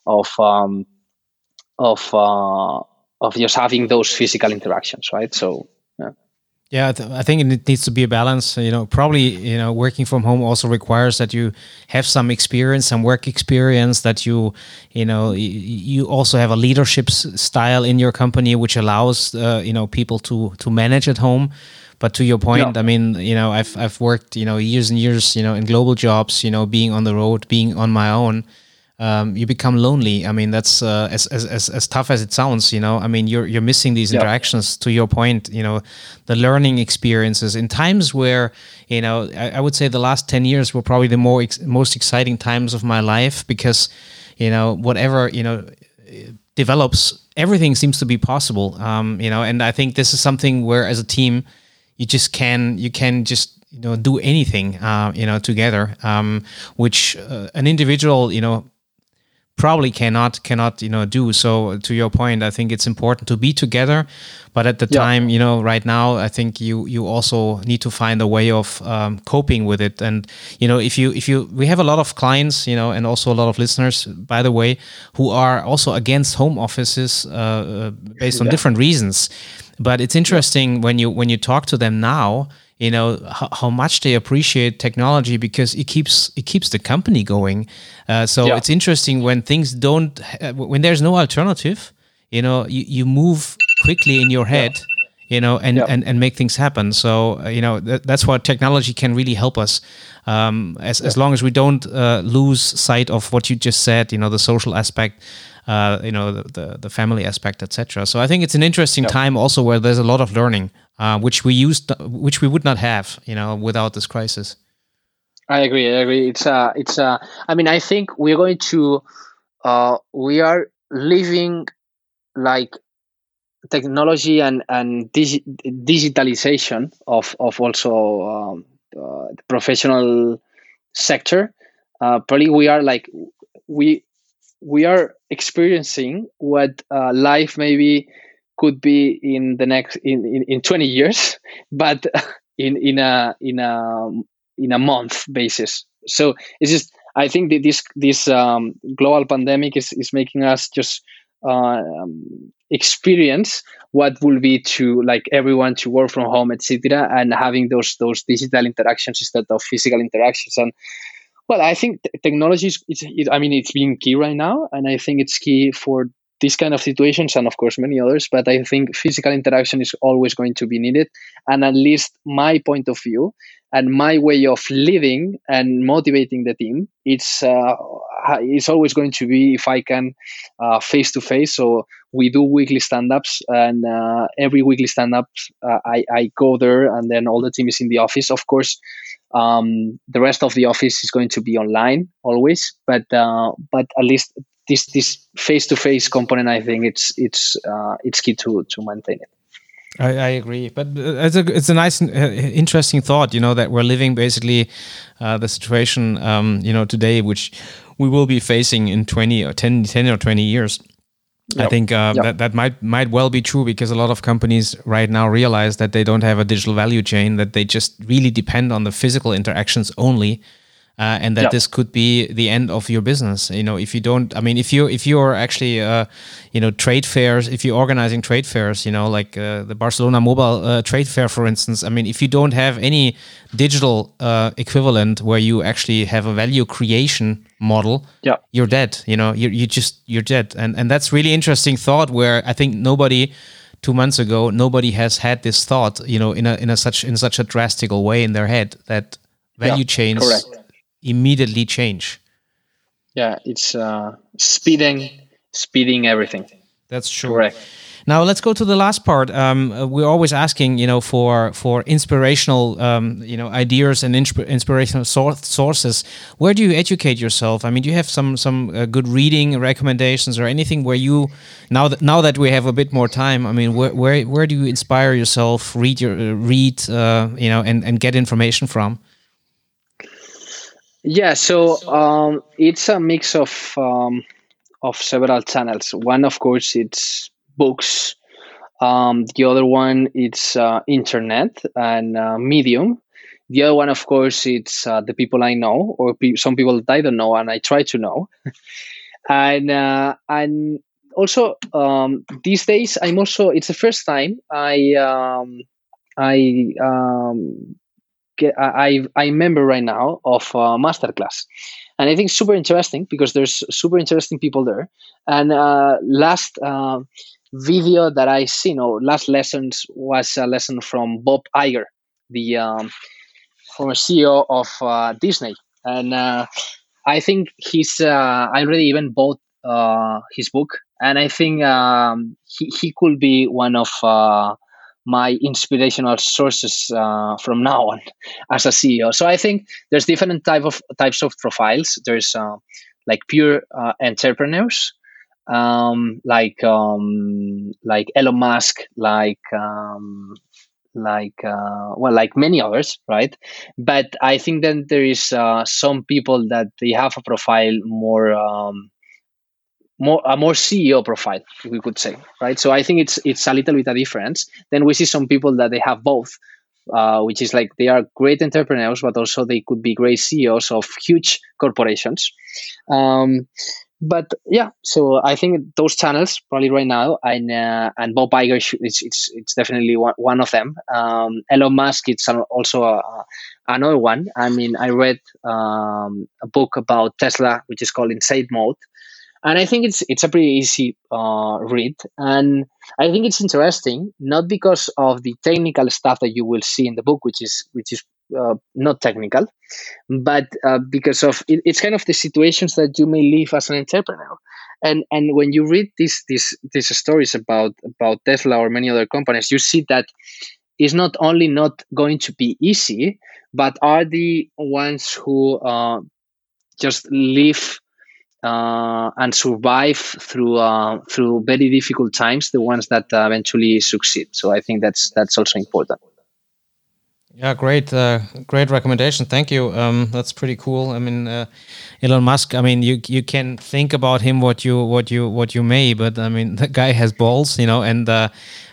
of um, of uh, of just having those physical interactions right? So yeah, I think it needs to be a balance. You know, probably you know working from home also requires that you have some experience, some work experience. That you, you know, you also have a leadership style in your company, which allows uh, you know people to to manage at home. But to your point, yeah. I mean, you know, I've I've worked you know years and years, you know, in global jobs, you know, being on the road, being on my own um, you become lonely. I mean, that's uh, as, as, as, as tough as it sounds, you know, I mean, you're, you're missing these interactions to your point, you know, the learning experiences in times where, you know, I, I would say the last 10 years were probably the more ex- most exciting times of my life because, you know, whatever, you know, develops, everything seems to be possible. Um, you know, and I think this is something where as a team, you just can, you can just, you know, do anything, uh, you know, together, um, which uh, an individual, you know, probably cannot cannot you know do so to your point i think it's important to be together but at the yeah. time you know right now i think you you also need to find a way of um, coping with it and you know if you if you we have a lot of clients you know and also a lot of listeners by the way who are also against home offices uh, uh based on different reasons but it's interesting yeah. when you when you talk to them now you know how, how, much they appreciate technology because it keeps it keeps the company going uh, so yeah. it's interesting when things don't when there's no alternative you know you, you move quickly in your head yeah. you know and, yeah. and and make things happen so uh, you know th- that's what technology can really help us um, as, as long as we don't uh, lose sight of what you just said you know the social aspect uh, you know the, the, the family aspect etc so i think it's an interesting time also where there's a lot of learning uh, which we used, which we would not have, you know, without this crisis. I agree. I agree. It's uh, it's uh, I mean, I think we're going to, uh, we are living like technology and and digi- digitalization of of also um, uh, professional sector, uh, probably we are like we we are experiencing what uh, life maybe could be in the next in, in, in 20 years [LAUGHS] but [LAUGHS] in in a in a in a month basis so it's just i think that this this um, global pandemic is, is making us just uh, um, experience what will be to like everyone to work from home etc and having those those digital interactions instead of physical interactions and well, I think technology is, I mean, it's being key right now. And I think it's key for these kind of situations and of course many others but i think physical interaction is always going to be needed. And at least my point of view and my way of living and motivating the team it's uh, it's always going to be if i can face to face so we do weekly stand-ups and uh, every weekly stand-up uh, I, I go there and then all the team is in the office. Of course um, the rest of the office is going to be online always, but uh, but at least this this face to face component, I think it's it's uh, it's key to to maintain it. I, I, agree, but uh, it's a it's a nice, uh, interesting thought. You know that we're living basically uh, the situation, um, you know, today, which we will be facing in 20 or 10, 10 or twenty years. Yep. I think uh, yep. that that might might well be true because a lot of companies right now realize that they don't have a digital value chain that they just really depend on the physical interactions only uh, and that yeah. this could be the end of your business. You know, if you don't, I mean, if you if you are actually, uh, you know, trade fairs, if you're organizing trade fairs, you know, like uh, the Barcelona Mobile uh, Trade Fair, for instance. I mean, if you don't have any digital uh, equivalent where you actually have a value creation model, yeah. you're dead. You know, you you just you're dead, and and that's really interesting thought. Where I think nobody two months ago nobody has had this thought you know in a in a such in such a drastic way in their head that value yeah, chains correct immediately change. Yeah, it's uh, speeding, speeding everything. That's true. Correct. Now let's go to the last part. Um, we're always asking, you know, for for inspirational, um, you know, ideas and insp inspirational sources. Where do you educate yourself? I mean, do you have some some uh, good reading recommendations or anything where you now that now that we have a bit more time? I mean, where where where do you inspire yourself? Read your uh, read, uh, you know, and and get information from. Yeah, so um, it's a mix of um, of several channels. One, of course, it's books. Um, the other one, it's uh, internet and uh, Medium. The other one, of course, it's uh, the people I know or pe- some people that I don't know and I try to know. [LAUGHS] and uh, and also um, these days, I'm also. It's the first time I um, I um, I I remember right now of a masterclass, and I think super interesting because there's super interesting people there. And uh, last uh, video that I seen or last lessons was a lesson from Bob Iger, the um, former CEO of uh, Disney, and uh, I think he's. Uh, I already even bought uh, his book, and I think um, he he could be one of my inspirational sources uh, from now on as a CEO. So I think there's different type of types of profiles. There's uh, like pure uh, entrepreneurs, um, like um, like Elon Musk, like um, like uh, well, like many others, right? But I think then there is uh, some people that they have a profile more um, more a more CEO profile, we could say, right? So I think it's it's a little bit a difference. Then we see some people that they have both, uh, which is like they are great entrepreneurs, but also they could be great CEOs of huge corporations. Um, but yeah, so I think those channels probably right now, and uh, and Bob Iger, it's it's it's definitely one, one of them. Um, Elon Musk, it's also a, a, another one. I mean, I read um, a book about Tesla, which is called Insane Mode, and I think it's it's a pretty easy uh, read, and I think it's interesting not because of the technical stuff that you will see in the book, which is which is uh, not technical, but uh, because of it, it's kind of the situations that you may live as an entrepreneur, and and when you read these these these stories about about Tesla or many other companies, you see that it's not only not going to be easy, but are the ones who uh, just live uh, and survive through uh, through very difficult times, the ones that uh, eventually succeed. So I think that's that's also important. Yeah, great, uh, great recommendation. Thank you. Um, that's pretty cool. I mean, uh, Elon Musk. I mean, you you can think about him what you what you what you may, but I mean, [LAUGHS] the guy has balls, you know, and uh,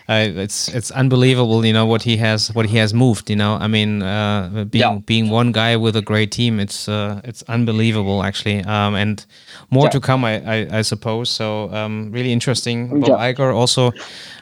uh, it's it's unbelievable, you know, what he has what he has moved. You know, I mean, uh, being yeah. being one guy with a great team, it's uh, it's unbelievable actually, um, and more yeah. to come, I, I, I suppose. So um, really interesting. Bob yeah. Iger also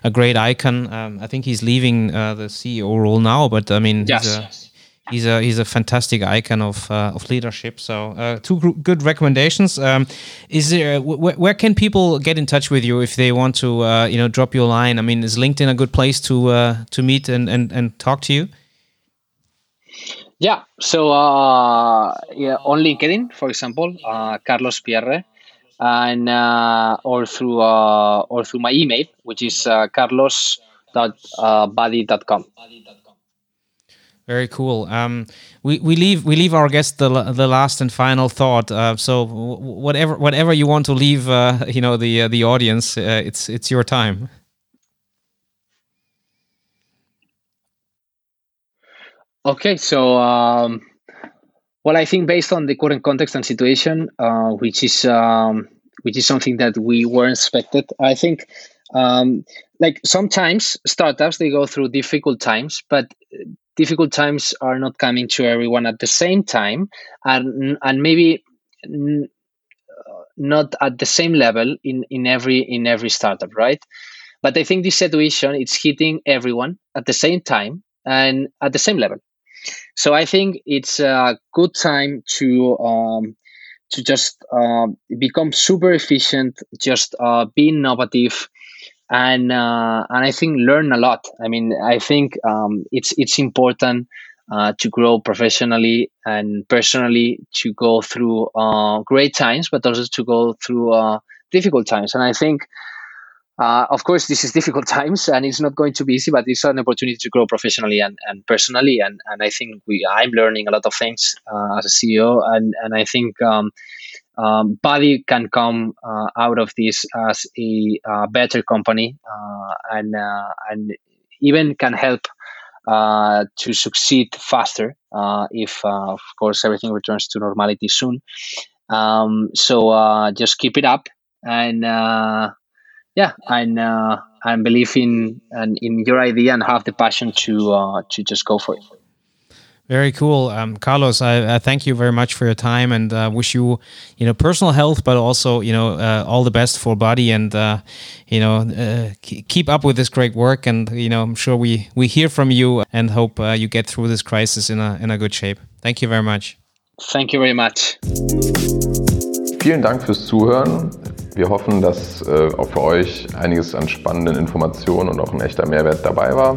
a great icon. Um, I think he's leaving uh, the CEO role now, but I mean, yes. he's a, he's a he's a fantastic icon of uh, of leadership. So uh, two good recommendations. Um, is there wh where can people get in touch with you if they want to uh, you know drop you a line? I mean, is LinkedIn a good place to uh, to meet and, and and talk to you? Yeah. So uh, yeah, on LinkedIn, for example, uh, Carlos Pierre. And or through or through my email, which is carlos.badi.com. Very cool. Um, we, we leave we leave our guest the the last and final thought. Uh, so whatever whatever you want to leave, uh, [LAUGHS] you know the uh, the audience, uh, it's it's your time. Okay, so um, well, I think based on the current context and situation, uh, which is um, which is something that we weren't expected, I think um, like sometimes startups they go through difficult times but difficult times are not coming to everyone at the same time and and maybe n- not at the same level in in every in every startup right? But i think this situation it's hitting everyone at the same time and at the same level. So i think it's a good time to um, to just uh, become super efficient just uh, be innovative and uh, and I think learn a lot. I mean, I think um, it's it's important uh, to grow professionally and personally, to go through uh, great times, but also to go through uh, difficult times. And I think. Uh, of course, this is difficult [LAUGHS] times, and it's not going to be easy. But it's an opportunity to grow professionally and, and personally. And, and I think we I'm learning a lot of things uh, as a CEO, and and I think um, um, Badi can come uh, out of this as a uh, better company uh, and uh, and even can help uh, to succeed faster if, of course, everything returns to normality soon. Um, so just keep it up and yeah, and and believe in and in your idea and have the passion to to just go for it. Very cool, um, Carlos. I, I, thank you very much for your time and uh, wish you, you know, personal health, but also, you know, uh, all the best for Badi and, uh, you know, uh, keep up with this great work. And you know, I'm sure we we hear from you and hope uh, you get through this crisis in a in a good shape. Thank you very much. Thank you very much. Vielen Dank fürs Zuhören. Wir hoffen, dass äh, auch für euch einiges an spannenden Informationen und auch ein echter Mehrwert dabei war.